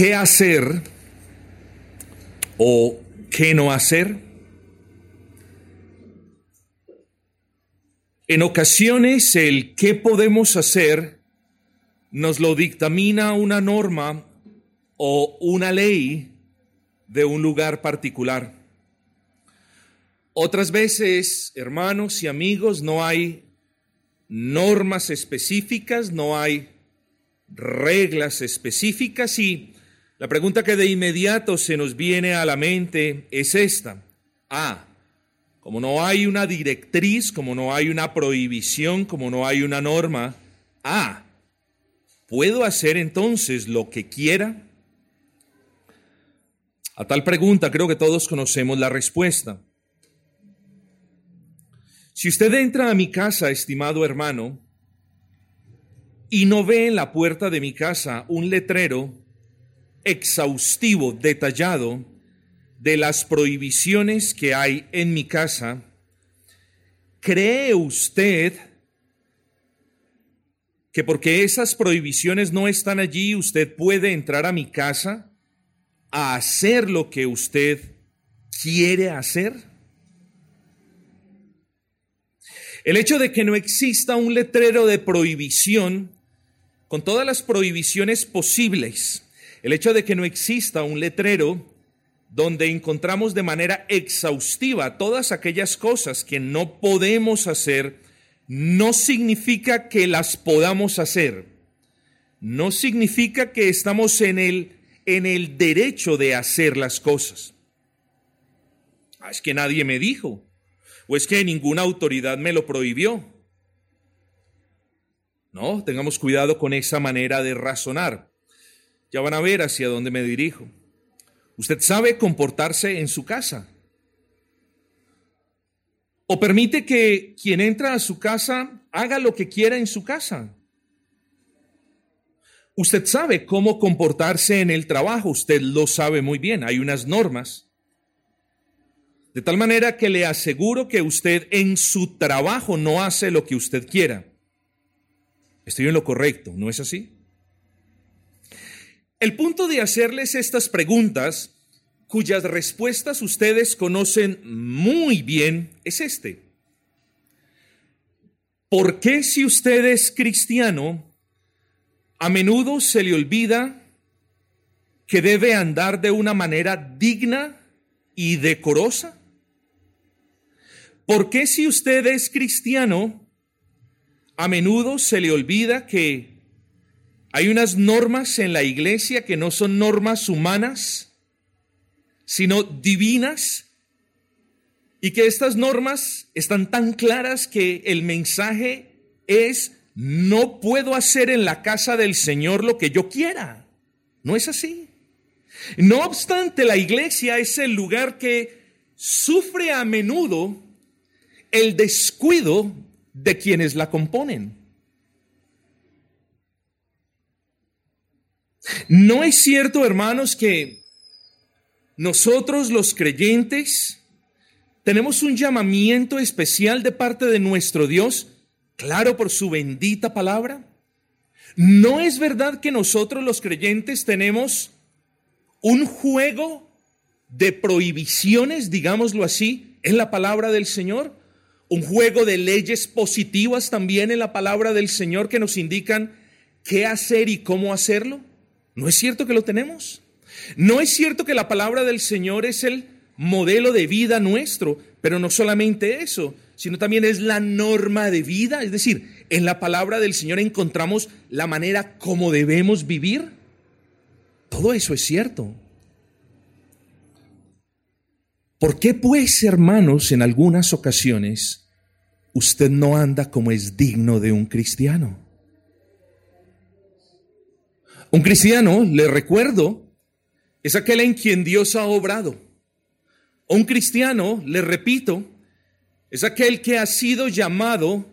qué hacer o qué no hacer. En ocasiones el qué podemos hacer nos lo dictamina una norma o una ley de un lugar particular. Otras veces, hermanos y amigos, no hay normas específicas, no hay reglas específicas y la pregunta que de inmediato se nos viene a la mente es esta. Ah, como no hay una directriz, como no hay una prohibición, como no hay una norma, ah, ¿puedo hacer entonces lo que quiera? A tal pregunta creo que todos conocemos la respuesta. Si usted entra a mi casa, estimado hermano, y no ve en la puerta de mi casa un letrero exhaustivo, detallado, de las prohibiciones que hay en mi casa, ¿cree usted que porque esas prohibiciones no están allí, usted puede entrar a mi casa a hacer lo que usted quiere hacer? El hecho de que no exista un letrero de prohibición con todas las prohibiciones posibles, el hecho de que no exista un letrero donde encontramos de manera exhaustiva todas aquellas cosas que no podemos hacer, no significa que las podamos hacer. No significa que estamos en el, en el derecho de hacer las cosas. Ah, es que nadie me dijo o es que ninguna autoridad me lo prohibió. No, tengamos cuidado con esa manera de razonar. Ya van a ver hacia dónde me dirijo. Usted sabe comportarse en su casa. O permite que quien entra a su casa haga lo que quiera en su casa. Usted sabe cómo comportarse en el trabajo, usted lo sabe muy bien, hay unas normas. De tal manera que le aseguro que usted en su trabajo no hace lo que usted quiera. Estoy en lo correcto, ¿no es así? El punto de hacerles estas preguntas, cuyas respuestas ustedes conocen muy bien, es este. ¿Por qué si usted es cristiano, a menudo se le olvida que debe andar de una manera digna y decorosa? ¿Por qué si usted es cristiano, a menudo se le olvida que hay unas normas en la iglesia que no son normas humanas, sino divinas? Y que estas normas están tan claras que el mensaje es, no puedo hacer en la casa del Señor lo que yo quiera. No es así. No obstante, la iglesia es el lugar que sufre a menudo el descuido de quienes la componen. ¿No es cierto, hermanos, que nosotros los creyentes tenemos un llamamiento especial de parte de nuestro Dios, claro, por su bendita palabra? ¿No es verdad que nosotros los creyentes tenemos un juego de prohibiciones, digámoslo así, en la palabra del Señor? un juego de leyes positivas también en la palabra del Señor que nos indican qué hacer y cómo hacerlo? ¿No es cierto que lo tenemos? ¿No es cierto que la palabra del Señor es el modelo de vida nuestro? Pero no solamente eso, sino también es la norma de vida. Es decir, en la palabra del Señor encontramos la manera como debemos vivir. Todo eso es cierto. ¿Por qué pues, hermanos, en algunas ocasiones usted no anda como es digno de un cristiano? Un cristiano, le recuerdo, es aquel en quien Dios ha obrado. Un cristiano, le repito, es aquel que ha sido llamado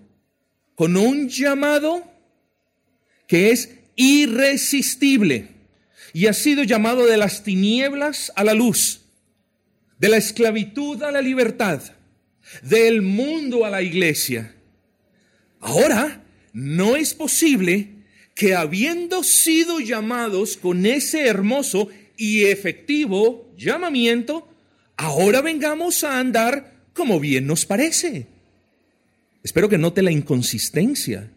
con un llamado que es irresistible y ha sido llamado de las tinieblas a la luz de la esclavitud a la libertad, del mundo a la iglesia. Ahora, no es posible que habiendo sido llamados con ese hermoso y efectivo llamamiento, ahora vengamos a andar como bien nos parece. Espero que note la inconsistencia.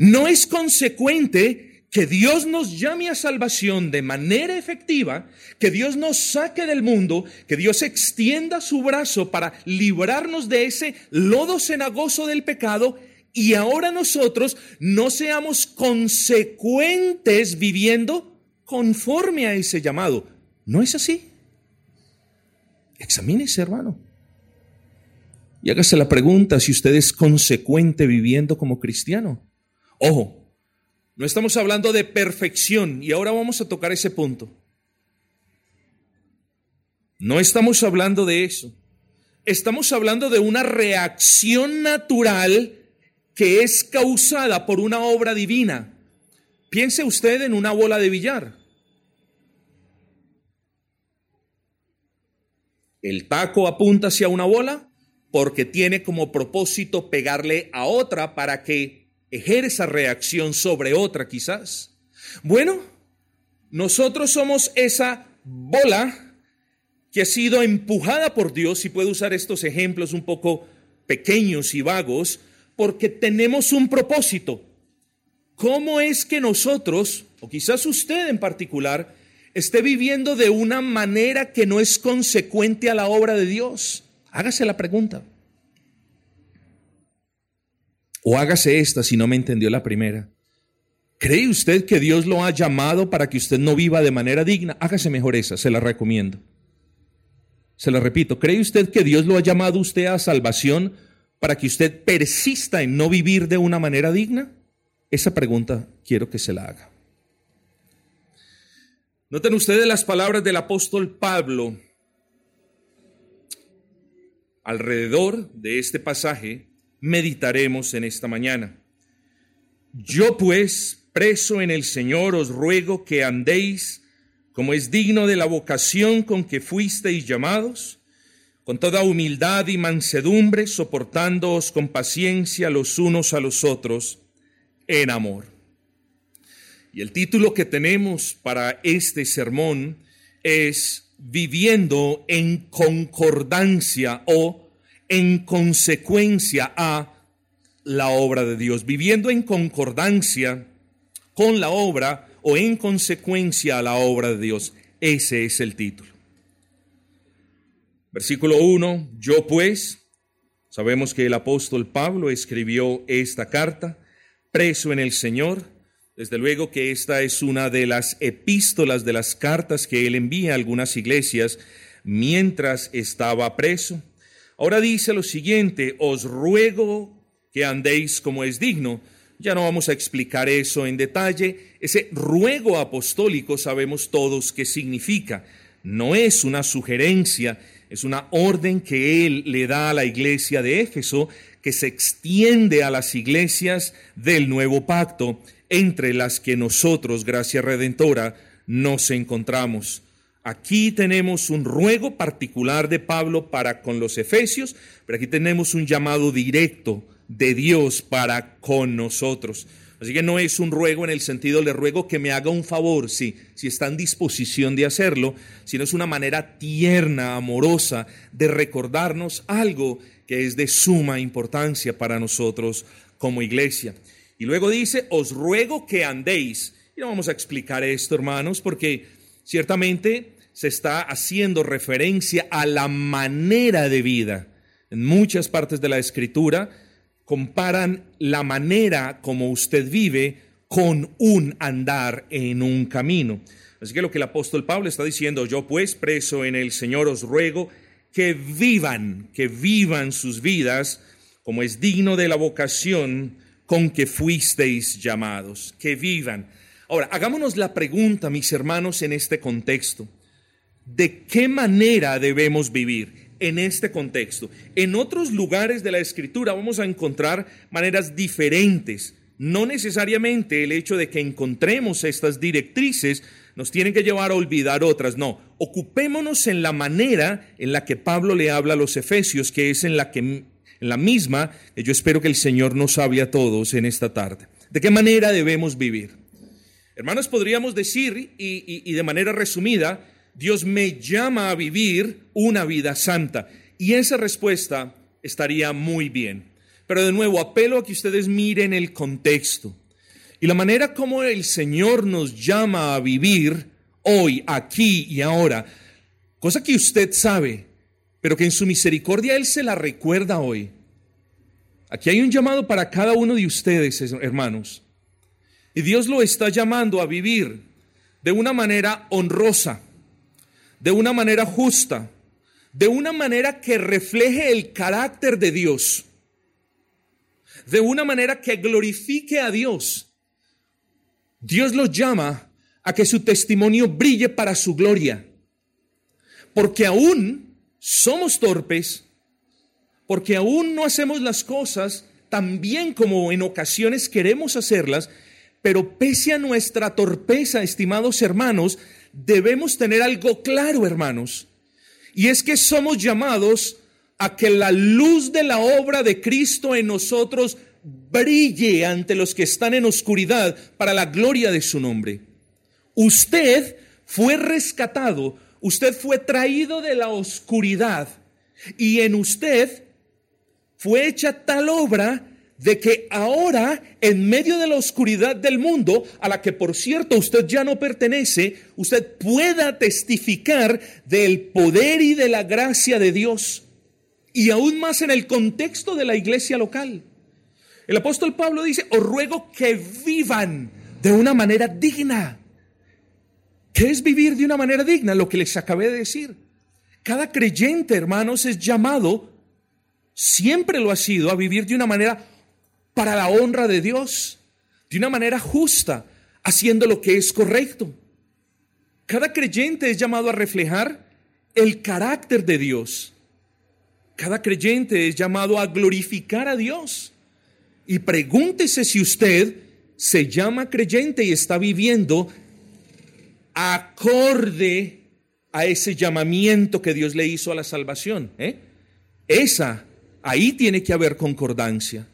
No es consecuente que Dios nos llame a salvación de manera efectiva, que Dios nos saque del mundo, que Dios extienda su brazo para librarnos de ese lodo cenagoso del pecado y ahora nosotros no seamos consecuentes viviendo conforme a ese llamado. ¿No es así? Examínese, hermano. Y hágase la pregunta si usted es consecuente viviendo como cristiano. Ojo, no estamos hablando de perfección y ahora vamos a tocar ese punto. No estamos hablando de eso. Estamos hablando de una reacción natural que es causada por una obra divina. Piense usted en una bola de billar. El taco apunta hacia una bola porque tiene como propósito pegarle a otra para que ejerza reacción sobre otra quizás. Bueno, nosotros somos esa bola que ha sido empujada por Dios, y puedo usar estos ejemplos un poco pequeños y vagos, porque tenemos un propósito. ¿Cómo es que nosotros, o quizás usted en particular, esté viviendo de una manera que no es consecuente a la obra de Dios? Hágase la pregunta. O hágase esta si no me entendió la primera. ¿Cree usted que Dios lo ha llamado para que usted no viva de manera digna? Hágase mejor esa, se la recomiendo. Se la repito, ¿cree usted que Dios lo ha llamado usted a salvación para que usted persista en no vivir de una manera digna? Esa pregunta quiero que se la haga. Noten ustedes las palabras del apóstol Pablo alrededor de este pasaje meditaremos en esta mañana. Yo pues, preso en el Señor, os ruego que andéis como es digno de la vocación con que fuisteis llamados, con toda humildad y mansedumbre, soportándoos con paciencia los unos a los otros en amor. Y el título que tenemos para este sermón es Viviendo en concordancia o en consecuencia a la obra de Dios. Viviendo en concordancia con la obra o en consecuencia a la obra de Dios. Ese es el título. Versículo 1, yo pues, sabemos que el apóstol Pablo escribió esta carta, preso en el Señor. Desde luego que esta es una de las epístolas de las cartas que él envía a algunas iglesias mientras estaba preso. Ahora dice lo siguiente, os ruego que andéis como es digno. Ya no vamos a explicar eso en detalle. Ese ruego apostólico sabemos todos qué significa. No es una sugerencia, es una orden que Él le da a la iglesia de Éfeso que se extiende a las iglesias del nuevo pacto, entre las que nosotros, gracia redentora, nos encontramos. Aquí tenemos un ruego particular de Pablo para con los efesios, pero aquí tenemos un llamado directo de Dios para con nosotros. Así que no es un ruego en el sentido, le ruego que me haga un favor, si, si está en disposición de hacerlo, sino es una manera tierna, amorosa, de recordarnos algo que es de suma importancia para nosotros como iglesia. Y luego dice, os ruego que andéis. Y no vamos a explicar esto, hermanos, porque ciertamente se está haciendo referencia a la manera de vida. En muchas partes de la escritura, comparan la manera como usted vive con un andar en un camino. Así que lo que el apóstol Pablo está diciendo, yo pues preso en el Señor os ruego que vivan, que vivan sus vidas como es digno de la vocación con que fuisteis llamados, que vivan. Ahora, hagámonos la pregunta, mis hermanos, en este contexto. ¿De qué manera debemos vivir? En este contexto. En otros lugares de la escritura vamos a encontrar maneras diferentes. No necesariamente el hecho de que encontremos estas directrices nos tiene que llevar a olvidar otras, no. Ocupémonos en la manera en la que Pablo le habla a los efesios, que es en la que en la misma, yo espero que el Señor nos hable a todos en esta tarde. ¿De qué manera debemos vivir? Hermanos, podríamos decir, y, de manera resumida, Dios me llama a vivir una vida santa. Y esa respuesta estaría muy bien. Pero de nuevo, apelo a que ustedes miren el contexto. Y la manera como el Señor nos llama a vivir hoy, aquí y ahora, cosa que usted sabe, pero que en su misericordia Él se la recuerda hoy. Aquí hay un llamado para cada uno de ustedes, hermanos. Y Dios lo está llamando a vivir de una manera honrosa, de una manera justa, de una manera que refleje el carácter de Dios, de una manera que glorifique a Dios. Dios los llama a que su testimonio brille para su gloria, porque aún somos torpes, porque aún no hacemos las cosas tan bien como en ocasiones queremos hacerlas, pero pese a nuestra torpeza, estimados hermanos, debemos tener algo claro, hermanos, y es que somos llamados a que la luz de la obra de Cristo en nosotros brille ante los que están en oscuridad para la gloria de su nombre. Usted fue rescatado, usted fue traído de la oscuridad y en usted fue hecha tal obra de que ahora, en medio de la oscuridad del mundo, a la que por cierto usted ya no pertenece, usted pueda testificar del poder y de la gracia de Dios. Y aún más en el contexto de la iglesia local. El apóstol Pablo dice, os ruego que vivan de una manera digna. ¿Qué es vivir de una manera digna? Lo que les acabé de decir. Cada creyente, hermanos, es llamado, siempre lo ha sido, a vivir de una manera para la honra de Dios, de una manera justa, haciendo lo que es correcto. Cada creyente es llamado a reflejar el carácter de Dios. Cada creyente es llamado a glorificar a Dios. Y pregúntese si usted se llama creyente y está viviendo acorde a ese llamamiento que Dios le hizo a la salvación. ¿eh? Esa, ahí tiene que haber concordancia.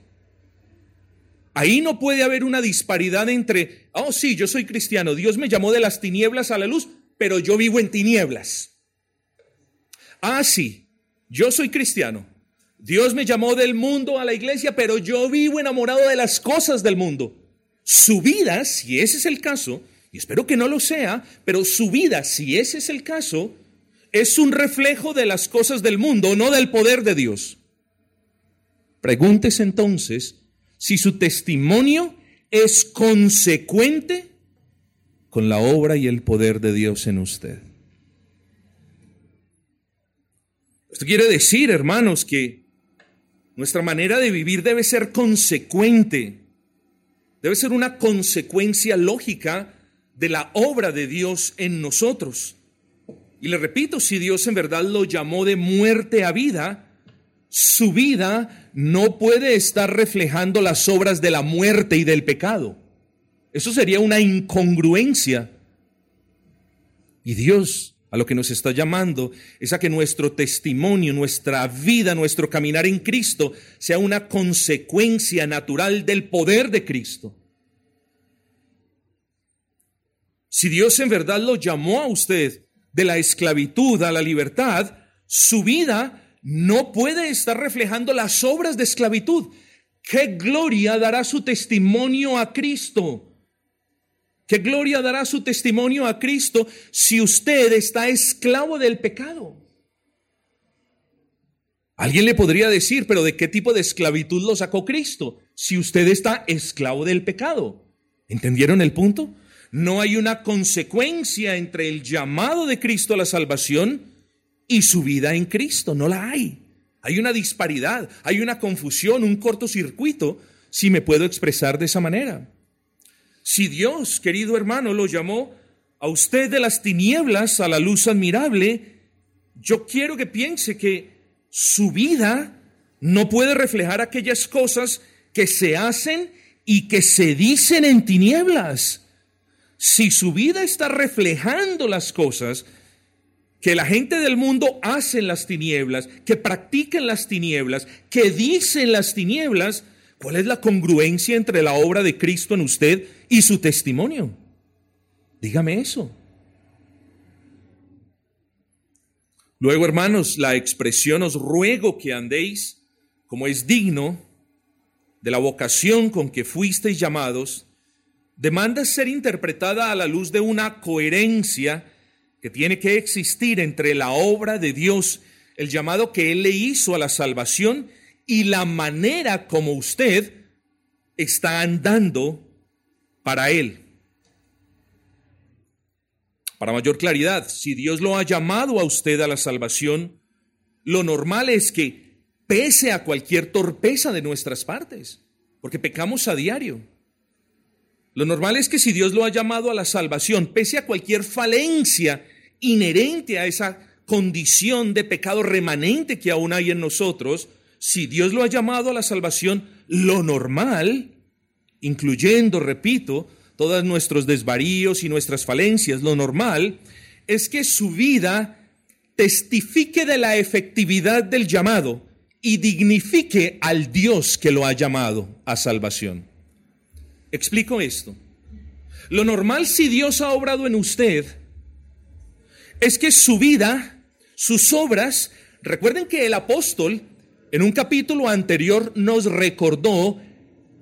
Ahí no puede haber una disparidad entre, oh sí, yo soy cristiano, Dios me llamó de las tinieblas a la luz, pero yo vivo en tinieblas. Ah, sí, yo soy cristiano. Dios me llamó del mundo a la iglesia, pero yo vivo enamorado de las cosas del mundo. Su vida, si ese es el caso, y espero que no lo sea, pero su vida, si ese es el caso, es un reflejo de las cosas del mundo, no del poder de Dios. Pregúntese entonces si su testimonio es consecuente con la obra y el poder de Dios en usted. Esto quiere decir, hermanos, que nuestra manera de vivir debe ser consecuente, debe ser una consecuencia lógica de la obra de Dios en nosotros. Y le repito, si Dios en verdad lo llamó de muerte a vida, su vida no puede estar reflejando las obras de la muerte y del pecado. Eso sería una incongruencia. Y Dios a lo que nos está llamando es a que nuestro testimonio, nuestra vida, nuestro caminar en Cristo sea una consecuencia natural del poder de Cristo. Si Dios en verdad lo llamó a usted de la esclavitud a la libertad, su vida no puede estar reflejando las obras de esclavitud. ¿Qué gloria dará su testimonio a Cristo? ¿Qué gloria dará su testimonio a Cristo si usted está esclavo del pecado? Alguien le podría decir, pero ¿de qué tipo de esclavitud lo sacó Cristo? Si usted está esclavo del pecado. ¿Entendieron el punto? No hay una consecuencia entre el llamado de Cristo a la salvación y su vida en Cristo. No la hay. Hay una disparidad, hay una confusión, un cortocircuito, si me puedo expresar de esa manera. Si Dios, querido hermano, lo llamó a usted de las tinieblas a la luz admirable, yo quiero que piense que su vida no puede reflejar aquellas cosas que se hacen y que se dicen en tinieblas. Si su vida está reflejando las cosas que la gente del mundo hace las tinieblas, que practican las tinieblas, que dicen las tinieblas, ¿Cuál es la congruencia entre la obra de Cristo en usted y su testimonio? Dígame eso. Luego, hermanos, la expresión os ruego que andéis como es digno de la vocación con que fuisteis llamados, demanda ser interpretada a la luz de una coherencia que tiene que existir entre la obra de Dios, el llamado que Él le hizo a la salvación y la manera como usted está andando para Él. Para mayor claridad, si Dios lo ha llamado a usted a la salvación, lo normal es que, pese a cualquier torpeza de nuestras partes, porque pecamos a diario, lo normal es que si Dios lo ha llamado a la salvación, pese a cualquier falencia inherente a esa condición de pecado remanente que aún hay en nosotros, si Dios lo ha llamado a la salvación, lo normal, incluyendo, repito, todos nuestros desvaríos y nuestras falencias, lo normal es que su vida testifique de la efectividad del llamado y dignifique al Dios que lo ha llamado a salvación. Explico esto. Lo normal si Dios ha obrado en usted es que su vida, sus obras, recuerden que el apóstol en un capítulo anterior nos recordó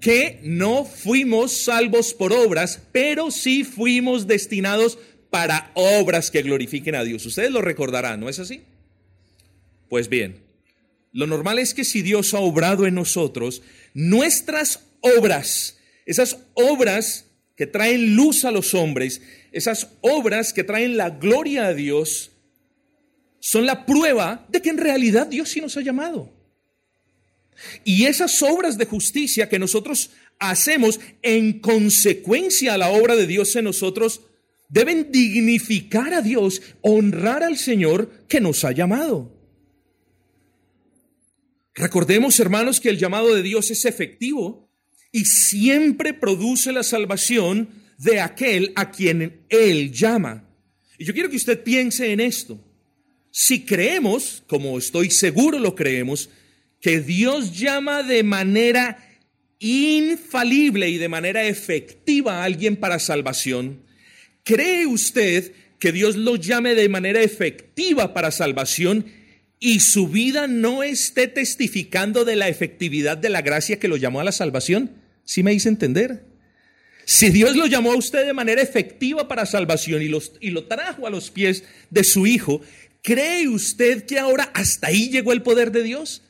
que no fuimos salvos por obras, pero sí fuimos destinados para obras que glorifiquen a Dios. Ustedes lo recordarán, ¿no es así? Pues bien, lo normal es que si Dios ha obrado en nosotros, nuestras obras, esas obras que traen luz a los hombres, esas obras que traen la gloria a Dios, son la prueba de que en realidad Dios sí nos ha llamado. Y esas obras de justicia que nosotros hacemos en consecuencia a la obra de Dios en nosotros, deben dignificar a Dios, honrar al Señor que nos ha llamado. Recordemos, hermanos, que el llamado de Dios es efectivo y siempre produce la salvación de aquel a quien Él llama. Y yo quiero que usted piense en esto. Si creemos, como estoy seguro lo creemos, que Dios llama de manera infalible y de manera efectiva a alguien para salvación, ¿cree usted que Dios lo llame de manera efectiva para salvación y su vida no esté testificando de la efectividad de la gracia que lo llamó a la salvación? ¿Sí me hice entender? Si Dios lo llamó a usted de manera efectiva para salvación y, lo trajo a los pies de su Hijo, ¿cree usted que ahora hasta ahí llegó el poder de Dios?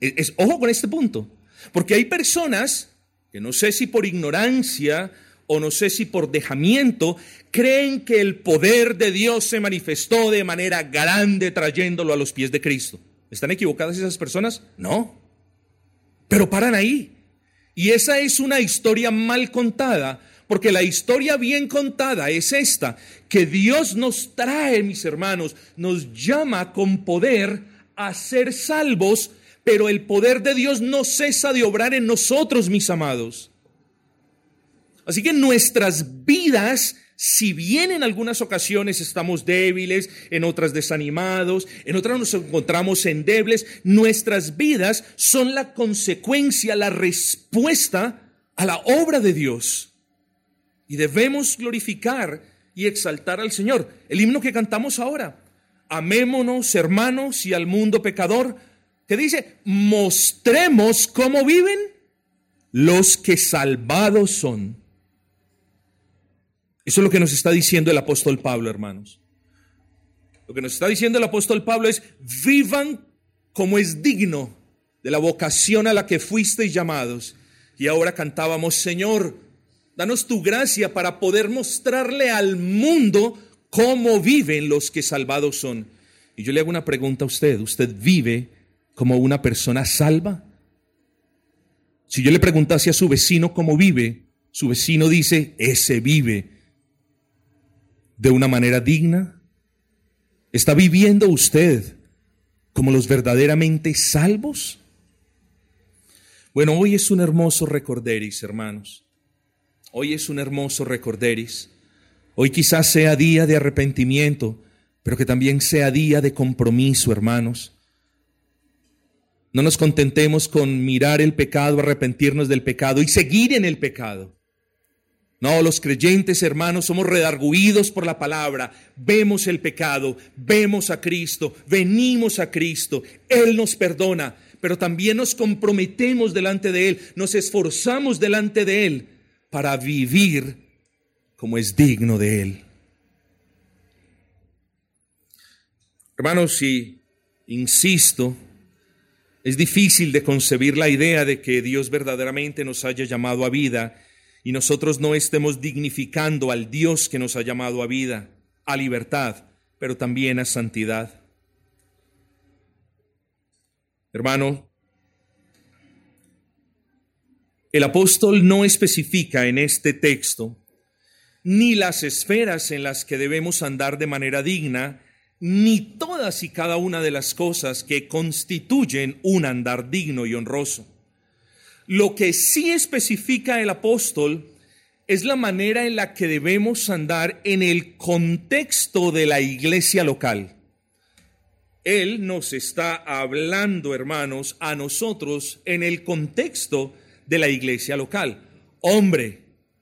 Es, ojo con este punto, porque hay personas que no sé si por ignorancia o no sé si por dejamiento, creen que el poder de Dios se manifestó de manera grande trayéndolo a los pies de Cristo. ¿Están equivocadas esas personas? No. Pero paran ahí. Y esa es una historia mal contada, porque la historia bien contada es esta, que Dios nos trae, mis hermanos, nos llama con poder a ser salvos pero el poder de Dios no cesa de obrar en nosotros, mis amados. Así que nuestras vidas, si bien en algunas ocasiones estamos débiles, en otras desanimados, en otras nos encontramos endebles, nuestras vidas son la consecuencia, la respuesta a la obra de Dios. Y debemos glorificar y exaltar al Señor. El himno que cantamos ahora, amémonos hermanos y al mundo pecador, que dice, mostremos cómo viven los que salvados son. Eso es lo que nos está diciendo el apóstol Pablo, hermanos. Lo que nos está diciendo el apóstol Pablo es, vivan como es digno de la vocación a la que fuisteis llamados. Y ahora cantábamos, Señor, danos tu gracia para poder mostrarle al mundo cómo viven los que salvados son. Y yo le hago una pregunta a usted, ¿usted vive como una persona salva? Si yo le preguntase a su vecino cómo vive, su vecino dice, ese vive de una manera digna. ¿Está viviendo usted como los verdaderamente salvos? Bueno, hoy es un hermoso recorderis, hermanos. Hoy es un hermoso recorderis. Hoy quizás sea día de arrepentimiento, pero que también sea día de compromiso, hermanos. No nos contentemos con mirar el pecado, arrepentirnos del pecado y seguir en el pecado. No, los creyentes hermanos somos redarguidos por la palabra, vemos el pecado, vemos a Cristo, venimos a Cristo, Él nos perdona, pero también nos comprometemos delante de Él, nos esforzamos delante de Él para vivir como es digno de Él. Hermanos, si insisto, es difícil de concebir la idea de que Dios verdaderamente nos haya llamado a vida y nosotros no estemos dignificando al Dios que nos ha llamado a vida, a libertad, pero también a santidad. Hermano, el apóstol no especifica en este texto ni las esferas en las que debemos andar de manera digna, ni todas y cada una de las cosas que constituyen un andar digno y honroso. Lo que sí especifica el apóstol es la manera en la que debemos andar en el contexto de la iglesia local. Él nos está hablando, hermanos, a nosotros en el contexto de la iglesia local. Hombre,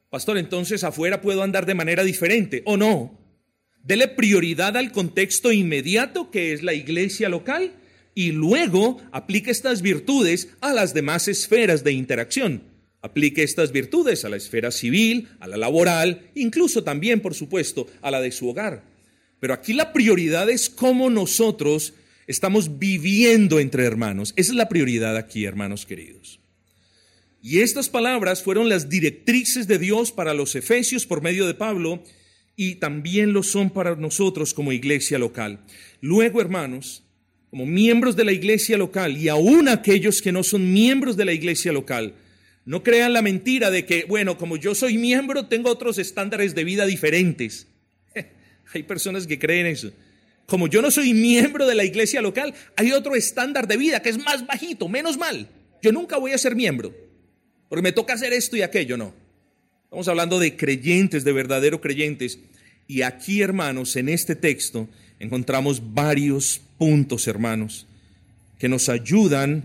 pastor, entonces afuera puedo andar de manera diferente o no. Dele prioridad al contexto inmediato que es la iglesia local y luego aplique estas virtudes a las demás esferas de interacción. Aplique estas virtudes a la esfera civil, a la laboral, incluso también, por supuesto, a la de su hogar. Pero aquí la prioridad es cómo nosotros estamos viviendo entre hermanos. Esa es la prioridad aquí, hermanos queridos. Y estas palabras fueron las directrices de Dios para los efesios por medio de Pablo y también lo son para nosotros como iglesia local. Luego, hermanos, como miembros de la iglesia local y aún aquellos que no son miembros de la iglesia local, no crean la mentira de que, bueno, como yo soy miembro, tengo otros estándares de vida diferentes. Hay personas que creen eso. Como yo no soy miembro de la iglesia local, hay otro estándar de vida que es más bajito, menos mal. Yo nunca voy a ser miembro, porque me toca hacer esto y aquello, no. Estamos hablando de creyentes, de verdadero creyentes. Y aquí, hermanos, en este texto encontramos varios puntos, hermanos, que nos ayudan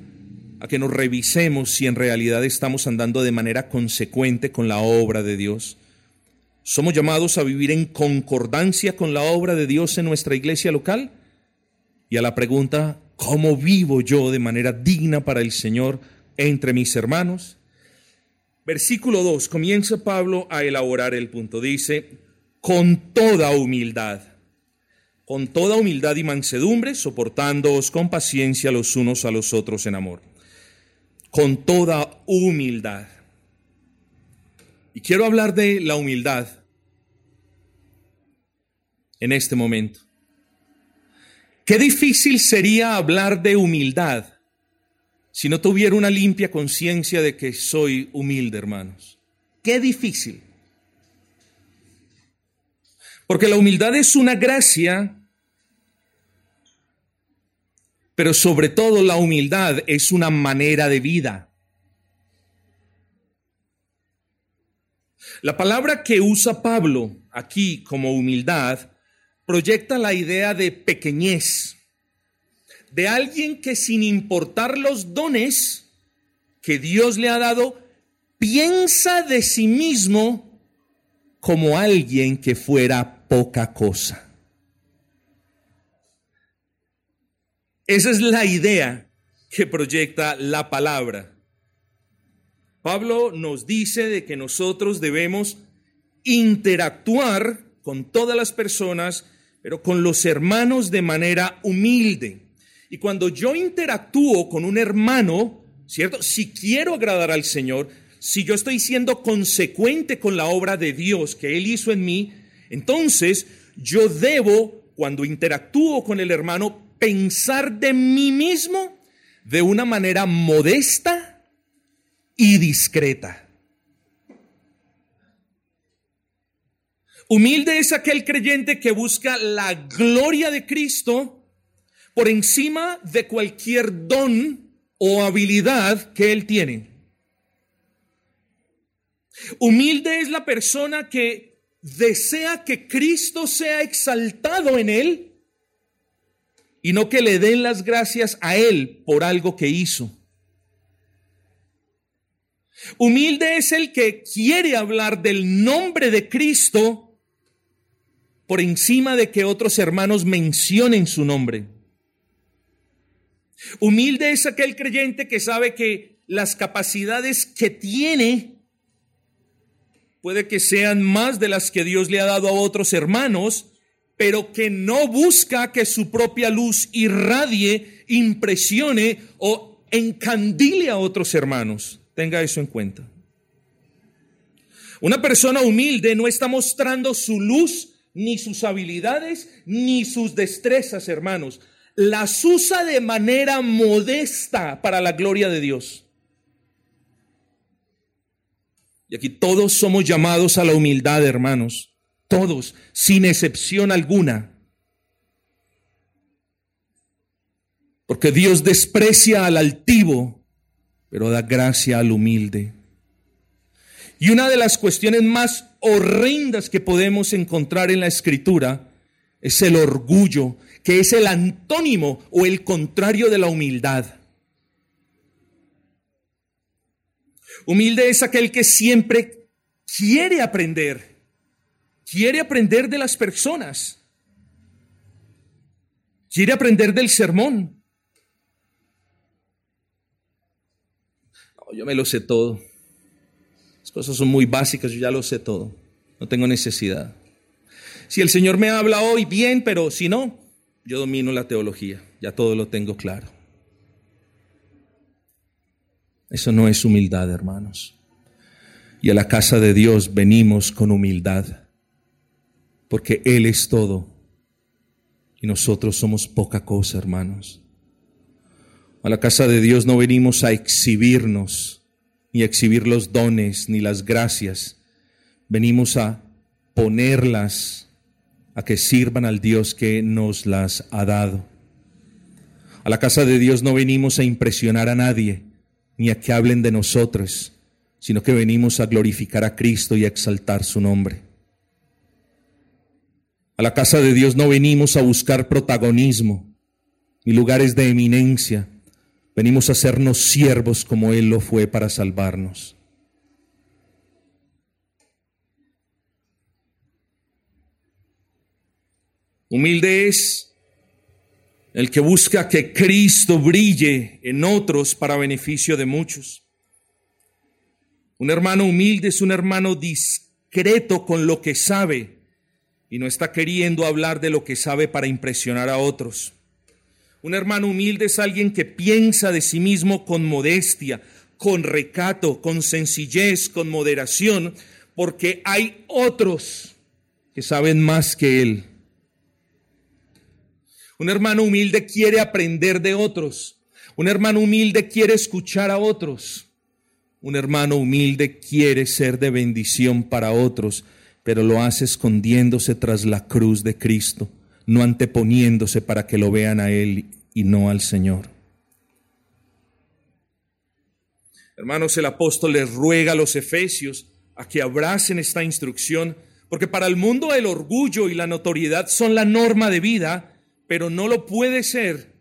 a que nos revisemos si en realidad estamos andando de manera consecuente con la obra de Dios. ¿Somos llamados a vivir en concordancia con la obra de Dios en nuestra iglesia local? Y a la pregunta, ¿cómo vivo yo de manera digna para el Señor entre mis hermanos? Versículo 2, comienza Pablo a elaborar el punto. Dice, con toda humildad con toda humildad y mansedumbre, soportándoos con paciencia los unos a los otros en amor. Con toda humildad. Y quiero hablar de la humildad en este momento. Qué difícil sería hablar de humildad si no tuviera una limpia conciencia de que soy humilde, hermanos. Qué difícil. Porque la humildad es una gracia pero sobre todo la humildad es una manera de vida. La palabra que usa Pablo aquí como humildad proyecta la idea de pequeñez, de alguien que sin importar los dones que Dios le ha dado, piensa de sí mismo como alguien que fuera poca cosa. Esa es la idea que proyecta la palabra. Pablo nos dice de que nosotros debemos interactuar con todas las personas, pero con los hermanos de manera humilde. Y cuando yo interactúo con un hermano, ¿cierto? Si quiero agradar al Señor, si yo estoy siendo consecuente con la obra de Dios que Él hizo en mí, entonces yo debo, cuando interactúo con el hermano, pensar de mí mismo de una manera modesta y discreta. Humilde es aquel creyente que busca la gloria de Cristo por encima de cualquier don o habilidad que él tiene. Humilde es la persona que desea que Cristo sea exaltado en él y no que le den las gracias a Él por algo que hizo. Humilde es el que quiere hablar del nombre de Cristo por encima de que otros hermanos mencionen su nombre. Humilde es aquel creyente que sabe que las capacidades que tiene puede que sean más de las que Dios le ha dado a otros hermanos, pero que no busca que su propia luz irradie, impresione o encandile a otros hermanos. Tenga eso en cuenta. Una persona humilde no está mostrando su luz, ni sus habilidades, ni sus destrezas, hermanos. Las usa de manera modesta para la gloria de Dios. Y aquí todos somos llamados a la humildad, hermanos. Todos, sin excepción alguna. Porque Dios desprecia al altivo pero da gracia al humilde. Y una de las cuestiones más horrendas que podemos encontrar en la escritura es el orgullo, que es el antónimo o el contrario de la humildad. Humilde es aquel que siempre quiere aprender, quiere aprender de las personas, quiere aprender del sermón, yo me lo sé todo. Las cosas son muy básicas, yo ya lo sé todo. No tengo necesidad. Si el Señor me habla hoy, bien, pero si no, yo domino la teología. Ya todo lo tengo claro. Eso no es humildad, hermanos. Y a la casa de Dios venimos con humildad, porque Él es todo y nosotros somos poca cosa, hermanos. A la casa de Dios no venimos a exhibirnos, ni a exhibir los dones, ni las gracias. Venimos a ponerlas a que sirvan al Dios que nos las ha dado. A la casa de Dios no venimos a impresionar a nadie, ni a que hablen de nosotros, sino que venimos a glorificar a Cristo y a exaltar su nombre. A la casa de Dios no venimos a buscar protagonismo, ni lugares de eminencia, Venimos a hacernos siervos como Él lo fue para salvarnos. Humilde es el que busca que Cristo brille en otros para beneficio de muchos. Un hermano humilde es un hermano discreto con lo que sabe y no está queriendo hablar de lo que sabe para impresionar a otros. Un hermano humilde es alguien que piensa de sí mismo con modestia, con recato, con sencillez, con moderación, porque hay otros que saben más que él. Un hermano humilde quiere aprender de otros. Un hermano humilde quiere escuchar a otros. Un hermano humilde quiere ser de bendición para otros, pero lo hace escondiéndose tras la cruz de Cristo no anteponiéndose para que lo vean a Él y no al Señor. Hermanos, el apóstol les ruega a los efesios a que abracen esta instrucción, porque para el mundo el orgullo y la notoriedad son la norma de vida, pero no lo puede ser,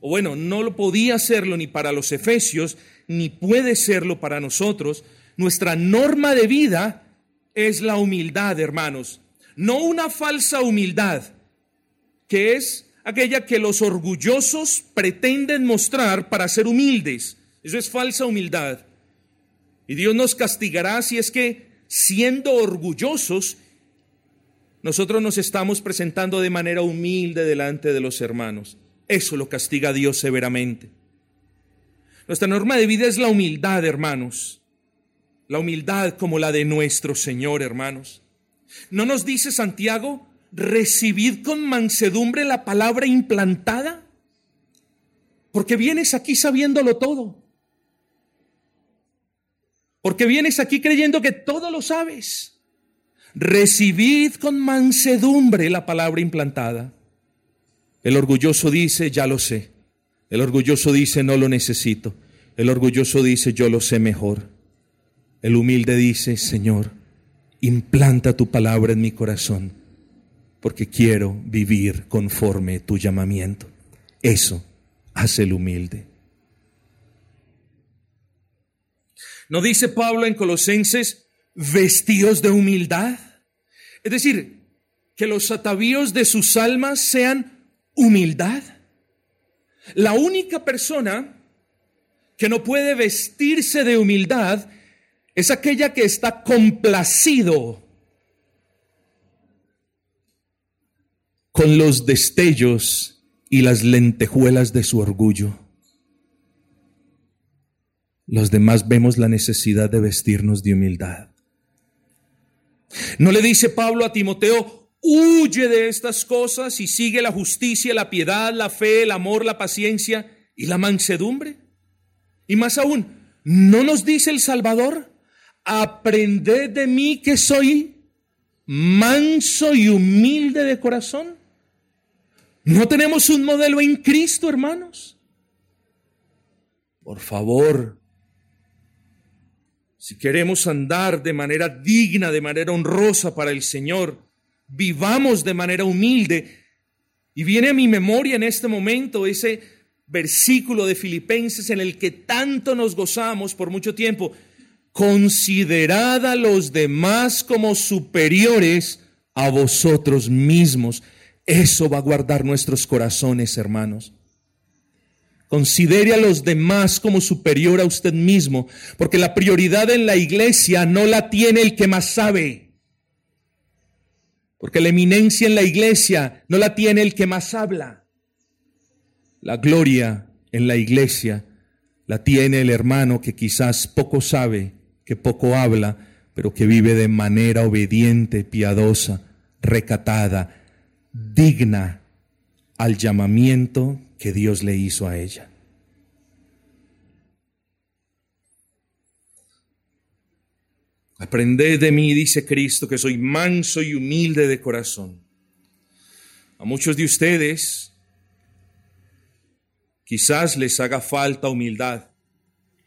o bueno, no lo podía serlo ni para los efesios, ni puede serlo para nosotros. Nuestra norma de vida es la humildad, hermanos, no una falsa humildad, que es aquella que los orgullosos pretenden mostrar para ser humildes. Eso es falsa humildad. Y Dios nos castigará si es que siendo orgullosos, nosotros nos estamos presentando de manera humilde delante de los hermanos. Eso lo castiga Dios severamente. Nuestra norma de vida es la humildad, hermanos. La humildad como la de nuestro Señor, hermanos. ¿No nos dice Santiago recibid con mansedumbre la palabra implantada? Porque vienes aquí sabiéndolo todo. Porque vienes aquí creyendo que todo lo sabes. Recibid con mansedumbre la palabra implantada. El orgulloso dice, ya lo sé. El orgulloso dice, no lo necesito. El orgulloso dice, yo lo sé mejor. El humilde dice, Señor, implanta tu palabra en mi corazón porque quiero vivir conforme tu llamamiento. Eso hace el humilde. ¿No dice Pablo en Colosenses, vestidos de humildad? Es decir, que los atavíos de sus almas sean humildad. La única persona que no puede vestirse de humildad es aquella que está complacido con los destellos y las lentejuelas de su orgullo. Los demás vemos la necesidad de vestirnos de humildad. ¿No le dice Pablo a Timoteo, huye de estas cosas y sigue la justicia, la piedad, la fe, el amor, la paciencia y la mansedumbre? Y más aún, ¿no nos dice el Salvador? Aprended de mí que soy manso y humilde de corazón. ¿No tenemos un modelo en Cristo, hermanos? Por favor, si queremos andar de manera digna, de manera honrosa para el Señor, vivamos de manera humilde. Y viene a mi memoria en este momento ese versículo de Filipenses en el que tanto nos gozamos por mucho tiempo. Considerad a los demás como superiores a vosotros mismos. Eso va a guardar nuestros corazones, hermanos. Considere a los demás como superior a usted mismo, porque la prioridad en la iglesia no la tiene el que más sabe. Porque la eminencia en la iglesia no la tiene el que más habla. La gloria en la iglesia la tiene el hermano que quizás poco sabe, que poco habla, pero que vive de manera obediente, piadosa, recatada, digna al llamamiento que Dios le hizo a ella. Aprended de mí, dice Cristo, que soy manso y humilde de corazón. A muchos de ustedes quizás les haga falta humildad,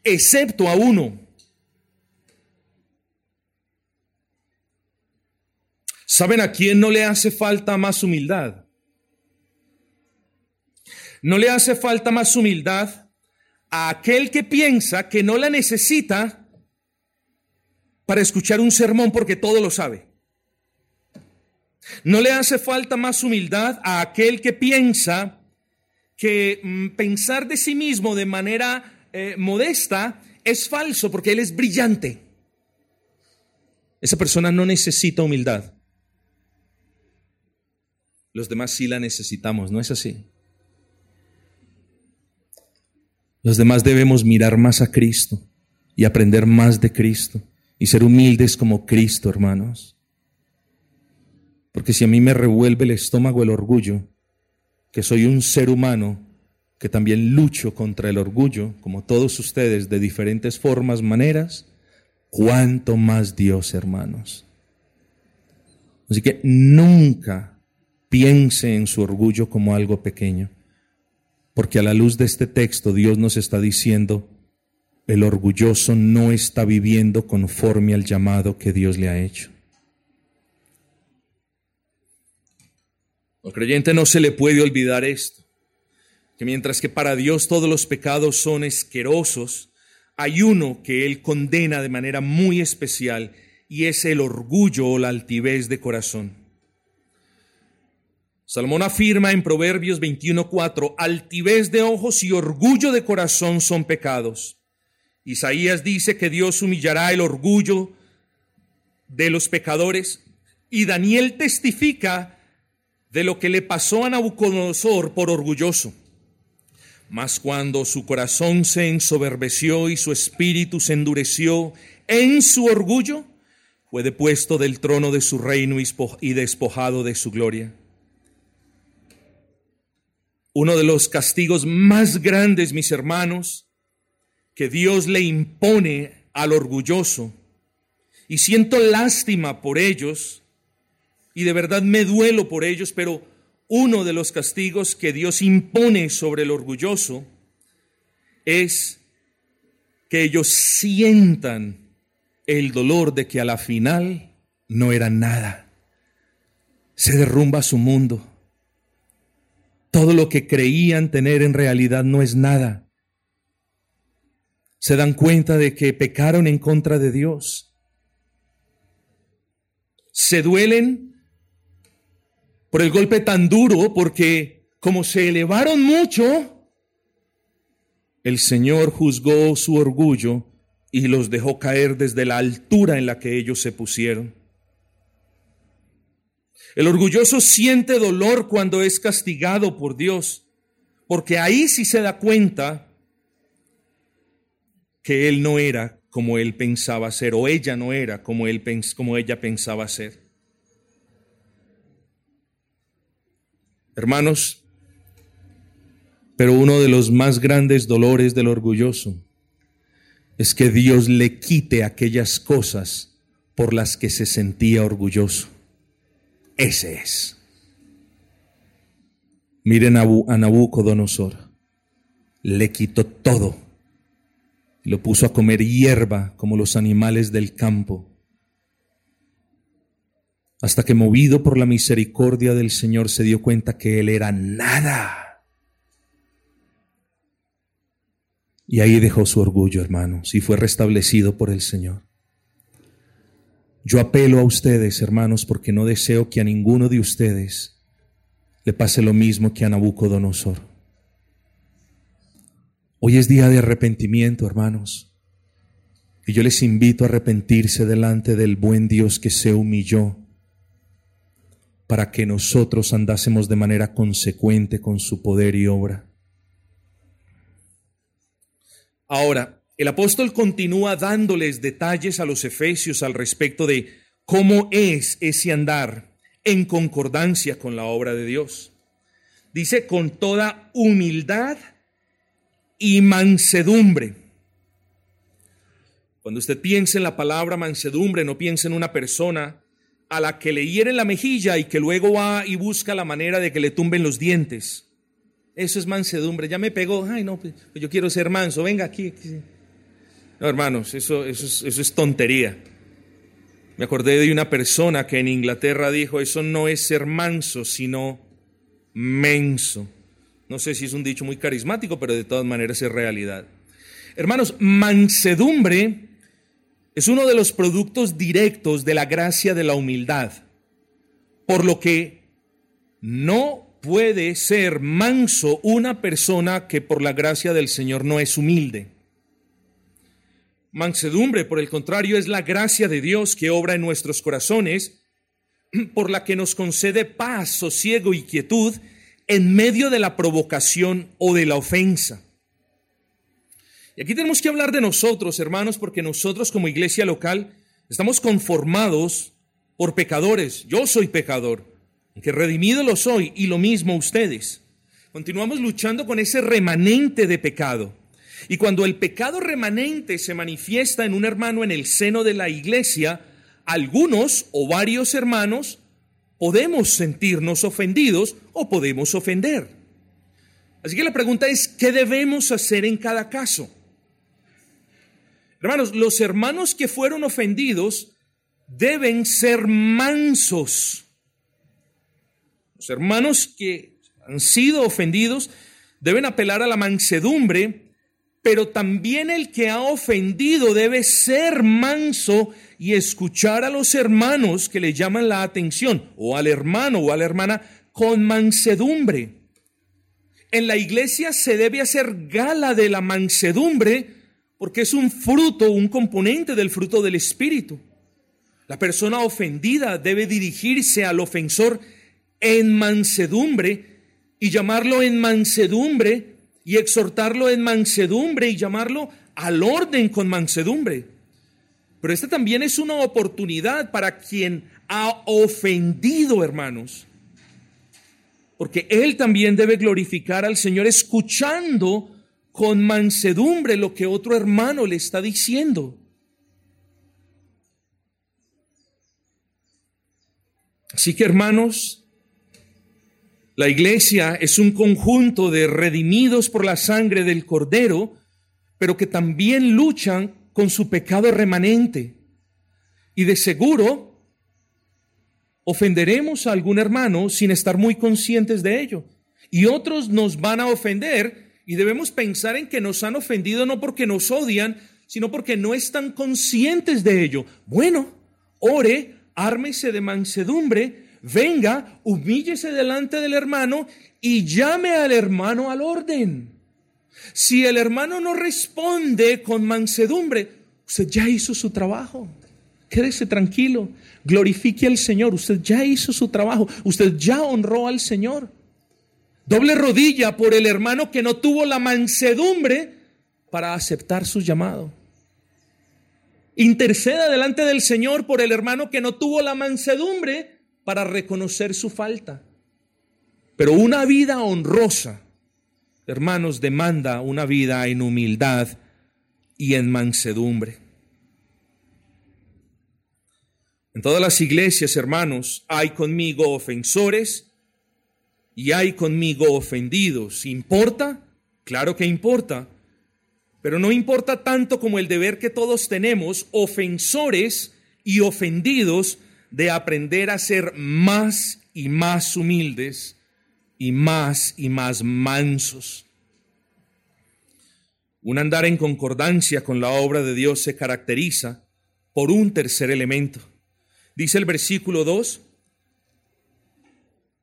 excepto a uno. ¿Saben a quién no le hace falta más humildad? No le hace falta más humildad a aquel que piensa que no la necesita para escuchar un sermón porque todo lo sabe. No le hace falta más humildad a aquel que piensa que mm, pensar de sí mismo de manera eh, modesta es falso porque él es brillante. Esa persona no necesita humildad. Los demás sí la necesitamos, ¿no es así? Los demás debemos mirar más a Cristo y aprender más de Cristo y ser humildes como Cristo, hermanos. Porque si a mí me revuelve el estómago el orgullo, que soy un ser humano que también lucho contra el orgullo, como todos ustedes, de diferentes formas, maneras, cuánto más Dios, hermanos. Así que nunca piense en su orgullo como algo pequeño. Porque a la luz de este texto Dios nos está diciendo, el orgulloso no está viviendo conforme al llamado que Dios le ha hecho. Al creyente no se le puede olvidar esto, que mientras que para Dios todos los pecados son asquerosos, hay uno que Él condena de manera muy especial y es el orgullo o la altivez de corazón. Salomón afirma en Proverbios 21:4, altivez de ojos y orgullo de corazón son pecados. Isaías dice que Dios humillará el orgullo de los pecadores y Daniel testifica de lo que le pasó a Nabucodonosor por orgulloso. Mas cuando su corazón se ensoberbeció y su espíritu se endureció en su orgullo, fue depuesto del trono de su reino y despojado de su gloria uno de los castigos más grandes, mis hermanos, que Dios le impone al orgulloso. Y siento lástima por ellos, y de verdad me duelo por ellos, pero uno de los castigos que Dios impone sobre el orgulloso es que ellos sientan el dolor de que a la final no era nada. Se derrumba su mundo todo lo que creían tener en realidad no es nada. Se dan cuenta de que pecaron en contra de Dios. Se duelen por el golpe tan duro porque como se elevaron mucho, el Señor juzgó su orgullo y los dejó caer desde la altura en la que ellos se pusieron. El orgulloso siente dolor cuando es castigado por Dios, porque ahí sí se da cuenta que él no era como él pensaba ser, o ella no era como, él, como ella pensaba ser. Hermanos, pero uno de los más grandes dolores del orgulloso es que Dios le quite aquellas cosas por las que se sentía orgulloso. Ese es. Miren a Nabucodonosor. Le quitó todo. Lo puso a comer hierba como los animales del campo. Hasta que movido por la misericordia del Señor se dio cuenta que él era nada. Y ahí dejó su orgullo, hermanos, y fue restablecido por el Señor. Yo apelo a ustedes, hermanos, porque no deseo que a ninguno de ustedes le pase lo mismo que a Nabucodonosor. Hoy es día de arrepentimiento, hermanos. Y yo les invito a arrepentirse delante del buen Dios que se humilló para que nosotros andásemos de manera consecuente con su poder y obra. Ahora, el apóstol continúa dándoles detalles a los efesios al respecto de cómo es ese andar en concordancia con la obra de Dios. Dice con toda humildad y mansedumbre. Cuando usted piense en la palabra mansedumbre, no piense en una persona a la que le hieren la mejilla y que luego va y busca la manera de que le tumben los dientes. Eso es mansedumbre. Ya me pegó. Ay, no, pues, pues yo quiero ser manso. Venga aquí. No, hermanos, eso, eso, es, eso es tontería. Me acordé de una persona que en Inglaterra dijo, eso no es ser manso, sino menso. No sé si es un dicho muy carismático, pero de todas maneras es realidad. Hermanos, mansedumbre es uno de los productos directos de la gracia de la humildad, por lo que no puede ser manso una persona que por la gracia del Señor no es humilde. Mansedumbre, por el contrario, es la gracia de Dios que obra en nuestros corazones, por la que nos concede paz, sosiego y quietud en medio de la provocación o de la ofensa. Y aquí tenemos que hablar de nosotros, hermanos, porque nosotros como iglesia local estamos conformados por pecadores. Yo soy pecador, que redimido lo soy, y lo mismo ustedes. Continuamos luchando con ese remanente de pecado. Y cuando el pecado remanente se manifiesta en un hermano en el seno de la iglesia, algunos o varios hermanos podemos sentirnos ofendidos o podemos ofender. Así que la pregunta es, ¿qué debemos hacer en cada caso? Hermanos, los hermanos que fueron ofendidos deben ser mansos. Los hermanos que han sido ofendidos deben apelar a la mansedumbre pero también el que ha ofendido debe ser manso y escuchar a los hermanos que le llaman la atención, o al hermano o a la hermana, con mansedumbre. En la iglesia se debe hacer gala de la mansedumbre porque es un fruto, un componente del fruto del Espíritu. La persona ofendida debe dirigirse al ofensor en mansedumbre y llamarlo en mansedumbre y exhortarlo en mansedumbre y llamarlo al orden con mansedumbre. Pero esta también es una oportunidad para quien ha ofendido, hermanos. Porque él también debe glorificar al Señor escuchando con mansedumbre lo que otro hermano le está diciendo. Así que hermanos, la iglesia es un conjunto de redimidos por la sangre del Cordero, pero que también luchan con su pecado remanente. Y de seguro ofenderemos a algún hermano sin estar muy conscientes de ello. Y otros nos van a ofender y debemos pensar en que nos han ofendido no porque nos odian, sino porque no están conscientes de ello. Bueno, ore, ármese de mansedumbre, venga, humíllese delante del hermano y llame al hermano al orden. Si el hermano no responde con mansedumbre, usted ya hizo su trabajo. Quédese tranquilo, glorifique al Señor. Usted ya hizo su trabajo, usted ya honró al Señor. Doble rodilla por el hermano que no tuvo la mansedumbre para aceptar su llamado. Interceda delante del Señor por el hermano que no tuvo la mansedumbre para reconocer su falta. Pero una vida honrosa, hermanos, demanda una vida en humildad y en mansedumbre. En todas las iglesias, hermanos, hay conmigo ofensores y hay conmigo ofendidos. ¿Importa? Claro que importa. Pero no importa tanto como el deber que todos tenemos, ofensores y ofendidos, de aprender a ser más y más humildes y más y más mansos. Un andar en concordancia con la obra de Dios se caracteriza por un tercer elemento Dice el versículo 2,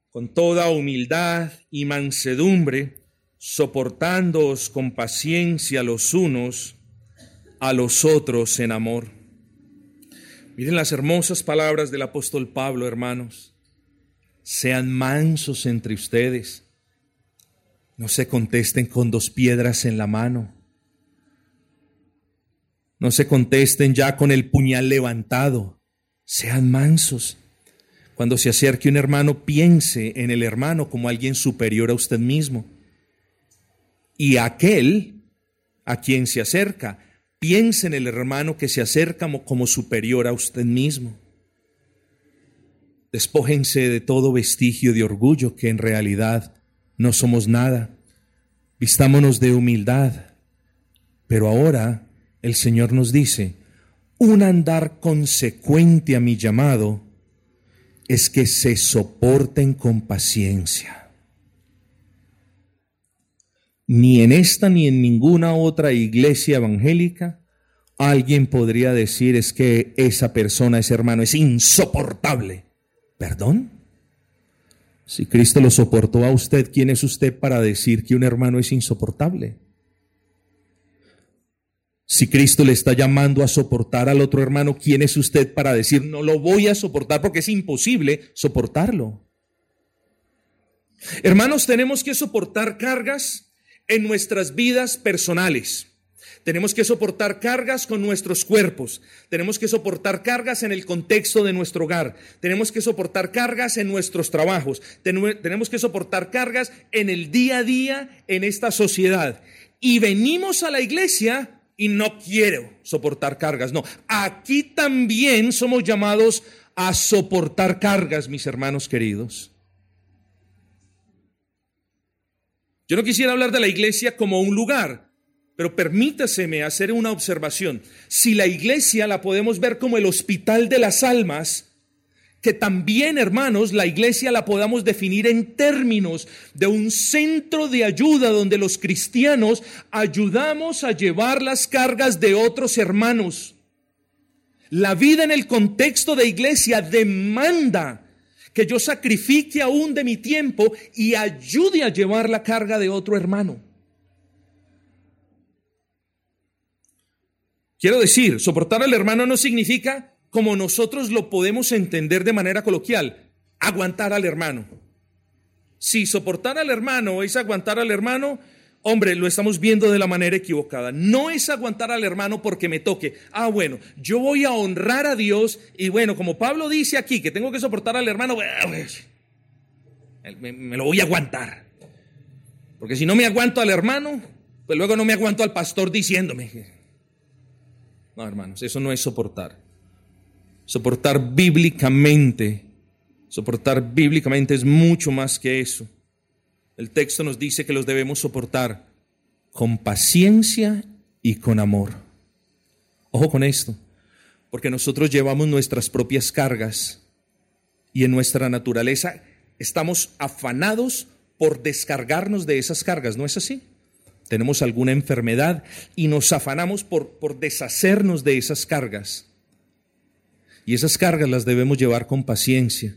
con toda humildad y mansedumbre, soportándoos con paciencia los unos a los otros en amor. Miren las hermosas palabras del apóstol Pablo, hermanos. Sean mansos entre ustedes. No se contesten con dos piedras en la mano. No se contesten ya con el puñal levantado. Sean mansos. Cuando se acerque un hermano, piense en el hermano como alguien superior a usted mismo. Y aquel a quien se acerca, piense en el hermano que se acerca como, superior a usted mismo. Despójense de todo vestigio de orgullo, que en realidad no somos nada. Vistámonos de humildad. Pero ahora el Señor nos dice, un andar consecuente a mi llamado es que se soporten con paciencia. Ni en esta ni en ninguna otra iglesia evangélica alguien podría decir es que esa persona, ese hermano, es insoportable. ¿Perdón? Si Cristo lo soportó a usted, ¿quién es usted para decir que un hermano es insoportable? Si Cristo le está llamando a soportar al otro hermano, ¿quién es usted para decir no lo voy a soportar porque es imposible soportarlo? Hermanos, tenemos que soportar cargas en nuestras vidas personales. Tenemos que soportar cargas con nuestros cuerpos. Tenemos que soportar cargas en el contexto de nuestro hogar. Tenemos que soportar cargas en nuestros trabajos. Tenemos que soportar cargas en el día a día en esta sociedad. Y venimos a la iglesia y no quiero soportar cargas. No, aquí también somos llamados a soportar cargas, mis hermanos queridos. Yo no quisiera hablar de la iglesia como un lugar, pero permítaseme hacer una observación. Si la iglesia la podemos ver como el hospital de las almas, que también, hermanos, la iglesia la podamos definir en términos de un centro de ayuda donde los cristianos ayudamos a llevar las cargas de otros hermanos. La vida en el contexto de iglesia demanda que yo sacrifique aún de mi tiempo y ayude a llevar la carga de otro hermano. Quiero decir, soportar al hermano no significa como nosotros lo podemos entender de manera coloquial, aguantar al hermano. Si soportar al hermano es aguantar al hermano, hombre, lo estamos viendo de la manera equivocada. No es aguantar al hermano porque me toque. Ah, bueno, yo voy a honrar a Dios y bueno, como Pablo dice aquí que tengo que soportar al hermano, me, me lo voy a aguantar. Porque si no me aguanto al hermano, pues luego no me aguanto al pastor diciéndome. No, hermanos, eso no es soportar. Soportar bíblicamente, soportar bíblicamente es mucho más que eso. El texto nos dice que los debemos soportar con paciencia y con amor. Ojo con esto, porque nosotros llevamos nuestras propias cargas y en nuestra naturaleza estamos afanados por descargarnos de esas cargas, ¿no es así? Tenemos alguna enfermedad y nos afanamos por, por deshacernos de esas cargas. Y esas cargas las debemos llevar con paciencia.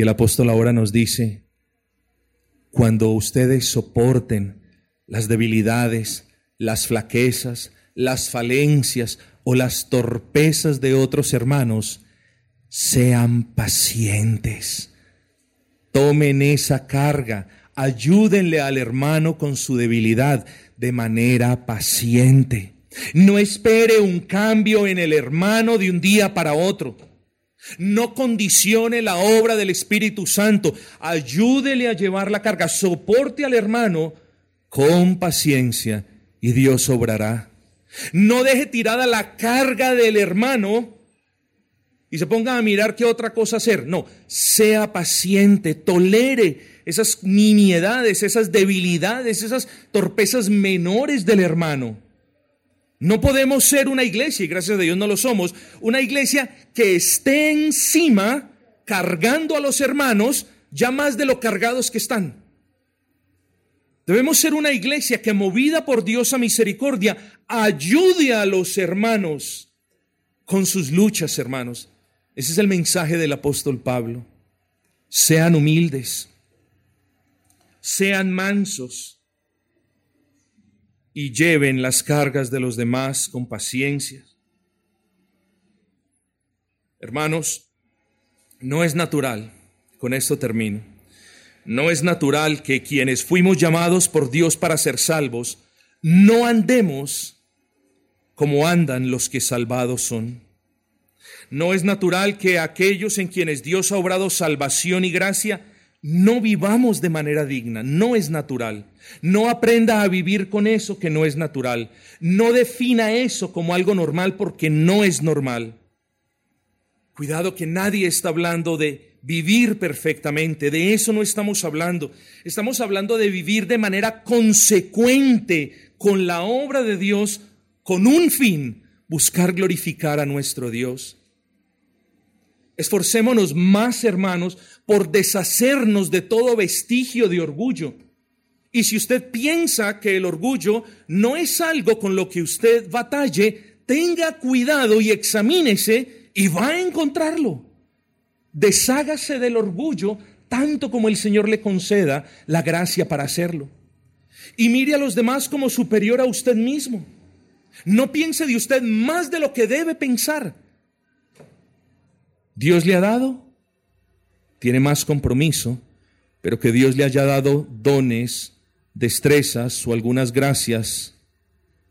Y el apóstol ahora nos dice, cuando ustedes soporten las debilidades, las flaquezas, las falencias o las torpezas de otros hermanos, sean pacientes. Tomen esa carga, ayúdenle al hermano con su debilidad de manera paciente. No espere un cambio en el hermano de un día para otro. No condicione la obra del Espíritu Santo. Ayúdele a llevar la carga. Soporte al hermano con paciencia y Dios obrará. No deje tirada la carga del hermano y se ponga a mirar qué otra cosa hacer. No, sea paciente, tolere esas nimiedades, esas debilidades, esas torpezas menores del hermano. No podemos ser una iglesia, y gracias a Dios no lo somos, una iglesia que esté encima cargando a los hermanos ya más de lo cargados que están. Debemos ser una iglesia que movida por Dios a misericordia ayude a los hermanos con sus luchas, hermanos. Ese es el mensaje del apóstol Pablo. Sean humildes, sean mansos y lleven las cargas de los demás con paciencia. Hermanos, no es natural, con esto termino, no es natural que quienes fuimos llamados por Dios para ser salvos, no andemos como andan los que salvados son. No es natural que aquellos en quienes Dios ha obrado salvación y gracia no vivamos de manera digna, no es natural. No aprenda a vivir con eso que no es natural. No defina eso como algo normal porque no es normal. Cuidado que nadie está hablando de vivir perfectamente, de eso no estamos hablando. Estamos hablando de vivir de manera consecuente con la obra de Dios, con un fin, buscar glorificar a nuestro Dios. Esforcémonos más, hermanos, por deshacernos de todo vestigio de orgullo. Y si usted piensa que el orgullo no es algo con lo que usted batalle, tenga cuidado y examínese y va a encontrarlo. Deshágase del orgullo tanto como el Señor le conceda la gracia para hacerlo. Y mire a los demás como superior a usted mismo. No piense de usted más de lo que debe pensar. Dios le ha dado, tiene más compromiso, pero que Dios le haya dado dones, destrezas o algunas gracias,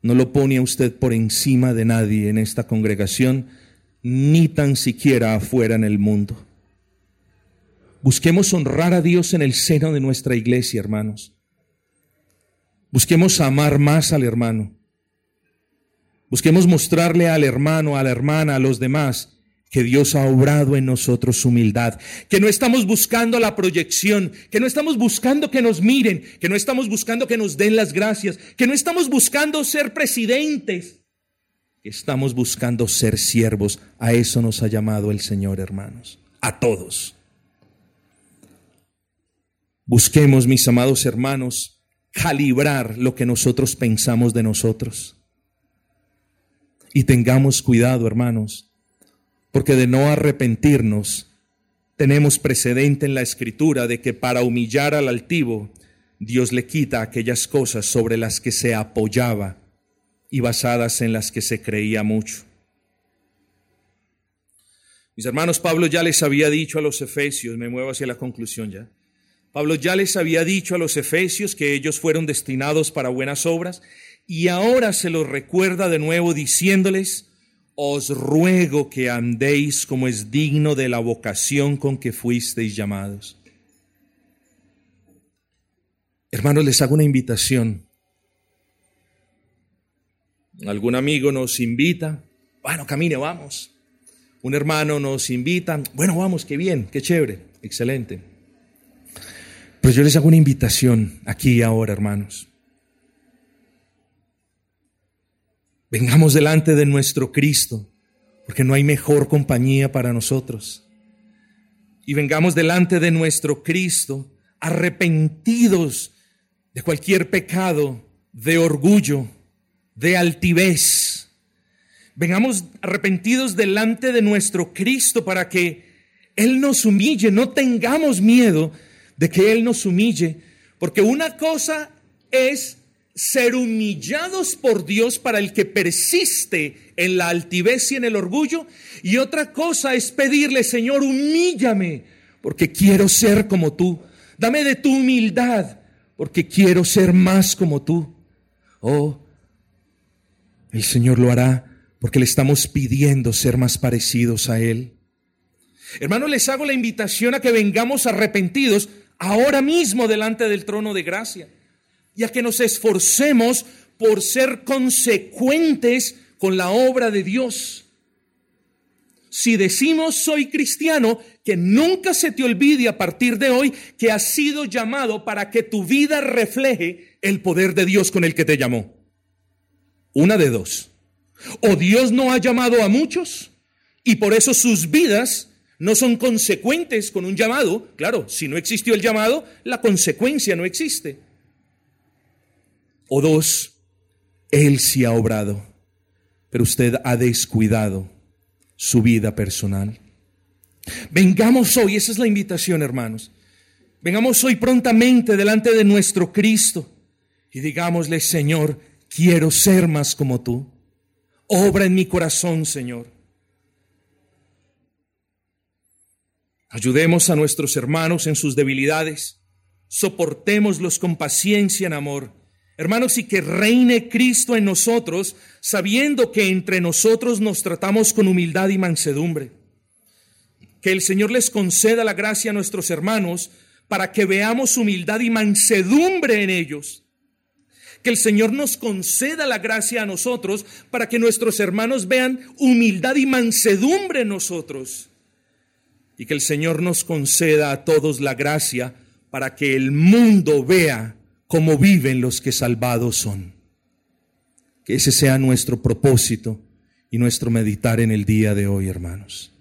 no lo pone a usted por encima de nadie en esta congregación, ni tan siquiera afuera en el mundo. Busquemos honrar a Dios en el seno de nuestra iglesia, hermanos. Busquemos amar más al hermano. Busquemos mostrarle al hermano, a la hermana, a los demás, que Dios ha obrado en nosotros humildad, que no estamos buscando la proyección, que no estamos buscando que nos miren, que no estamos buscando que nos den las gracias, que no estamos buscando ser presidentes, que estamos buscando ser siervos. A eso nos ha llamado el Señor, hermanos, a todos. Busquemos, mis amados hermanos, calibrar lo que nosotros pensamos de nosotros. Y tengamos cuidado, hermanos, porque de no arrepentirnos, tenemos precedente en la escritura de que para humillar al altivo, Dios le quita aquellas cosas sobre las que se apoyaba y basadas en las que se creía mucho. Mis hermanos, Pablo ya les había dicho a los efesios, me muevo hacia la conclusión ya, Pablo ya les había dicho a los efesios que ellos fueron destinados para buenas obras y ahora se los recuerda de nuevo diciéndoles, os ruego que andéis como es digno de la vocación con que fuisteis llamados. Hermanos, les hago una invitación. Algún amigo nos invita, bueno, camine, vamos. Un hermano nos invita, bueno, vamos, qué bien, qué chévere, excelente. Pues yo les hago una invitación aquí y ahora, hermanos. Vengamos delante de nuestro Cristo, porque no hay mejor compañía para nosotros. y vengamos delante de nuestro Cristo arrepentidos de cualquier pecado, de orgullo, de altivez. Vengamos arrepentidos delante de nuestro Cristo para que Él nos humille, no tengamos miedo de que Él nos humille, porque una cosa es ser humillados por Dios para el que persiste en la altivez y en el orgullo, y otra cosa es pedirle, Señor, humíllame, porque quiero ser como tú. Dame de tu humildad, porque quiero ser más como tú. Oh, el Señor lo hará porque le estamos pidiendo ser más parecidos a Él. Hermanos, les hago la invitación a que vengamos arrepentidos ahora mismo delante del trono de gracia y a que nos esforcemos por ser consecuentes con la obra de Dios. Si decimos soy cristiano, que nunca se te olvide a partir de hoy que has sido llamado para que tu vida refleje el poder de Dios con el que te llamó. Una de dos. O Dios no ha llamado a muchos y por eso sus vidas no son consecuentes con un llamado. Claro, si no existió el llamado, la consecuencia no existe. O dos, Él sí ha obrado, pero usted ha descuidado su vida personal. Vengamos hoy, esa es la invitación, hermanos. Vengamos hoy prontamente delante de nuestro Cristo y digámosle, Señor, quiero ser más como tú. Obra en mi corazón, Señor. Ayudemos a nuestros hermanos en sus debilidades. Soportémoslos con paciencia en amor. Hermanos, y que reine Cristo en nosotros, sabiendo que entre nosotros nos tratamos con humildad y mansedumbre. Que el Señor les conceda la gracia a nuestros hermanos para que veamos humildad y mansedumbre en ellos. Que el Señor nos conceda la gracia a nosotros para que nuestros hermanos vean humildad y mansedumbre en nosotros y que el Señor nos conceda a todos la gracia para que el mundo vea cómo viven los que salvados son. Que ese sea nuestro propósito y nuestro meditar en el día de hoy, hermanos.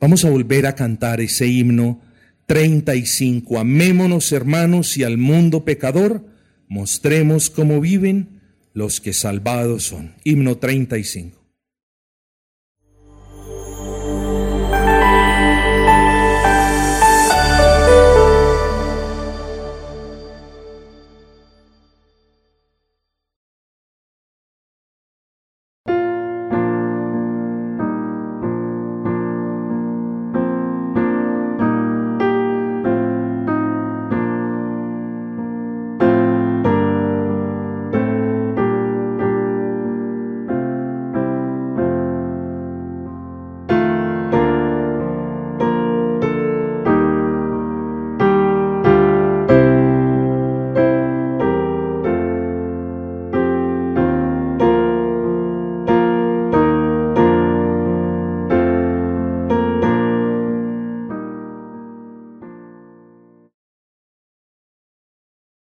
Vamos a volver a cantar ese himno 35. Amémonos, hermanos, y al mundo pecador mostremos cómo viven los que salvados son. Himno 35.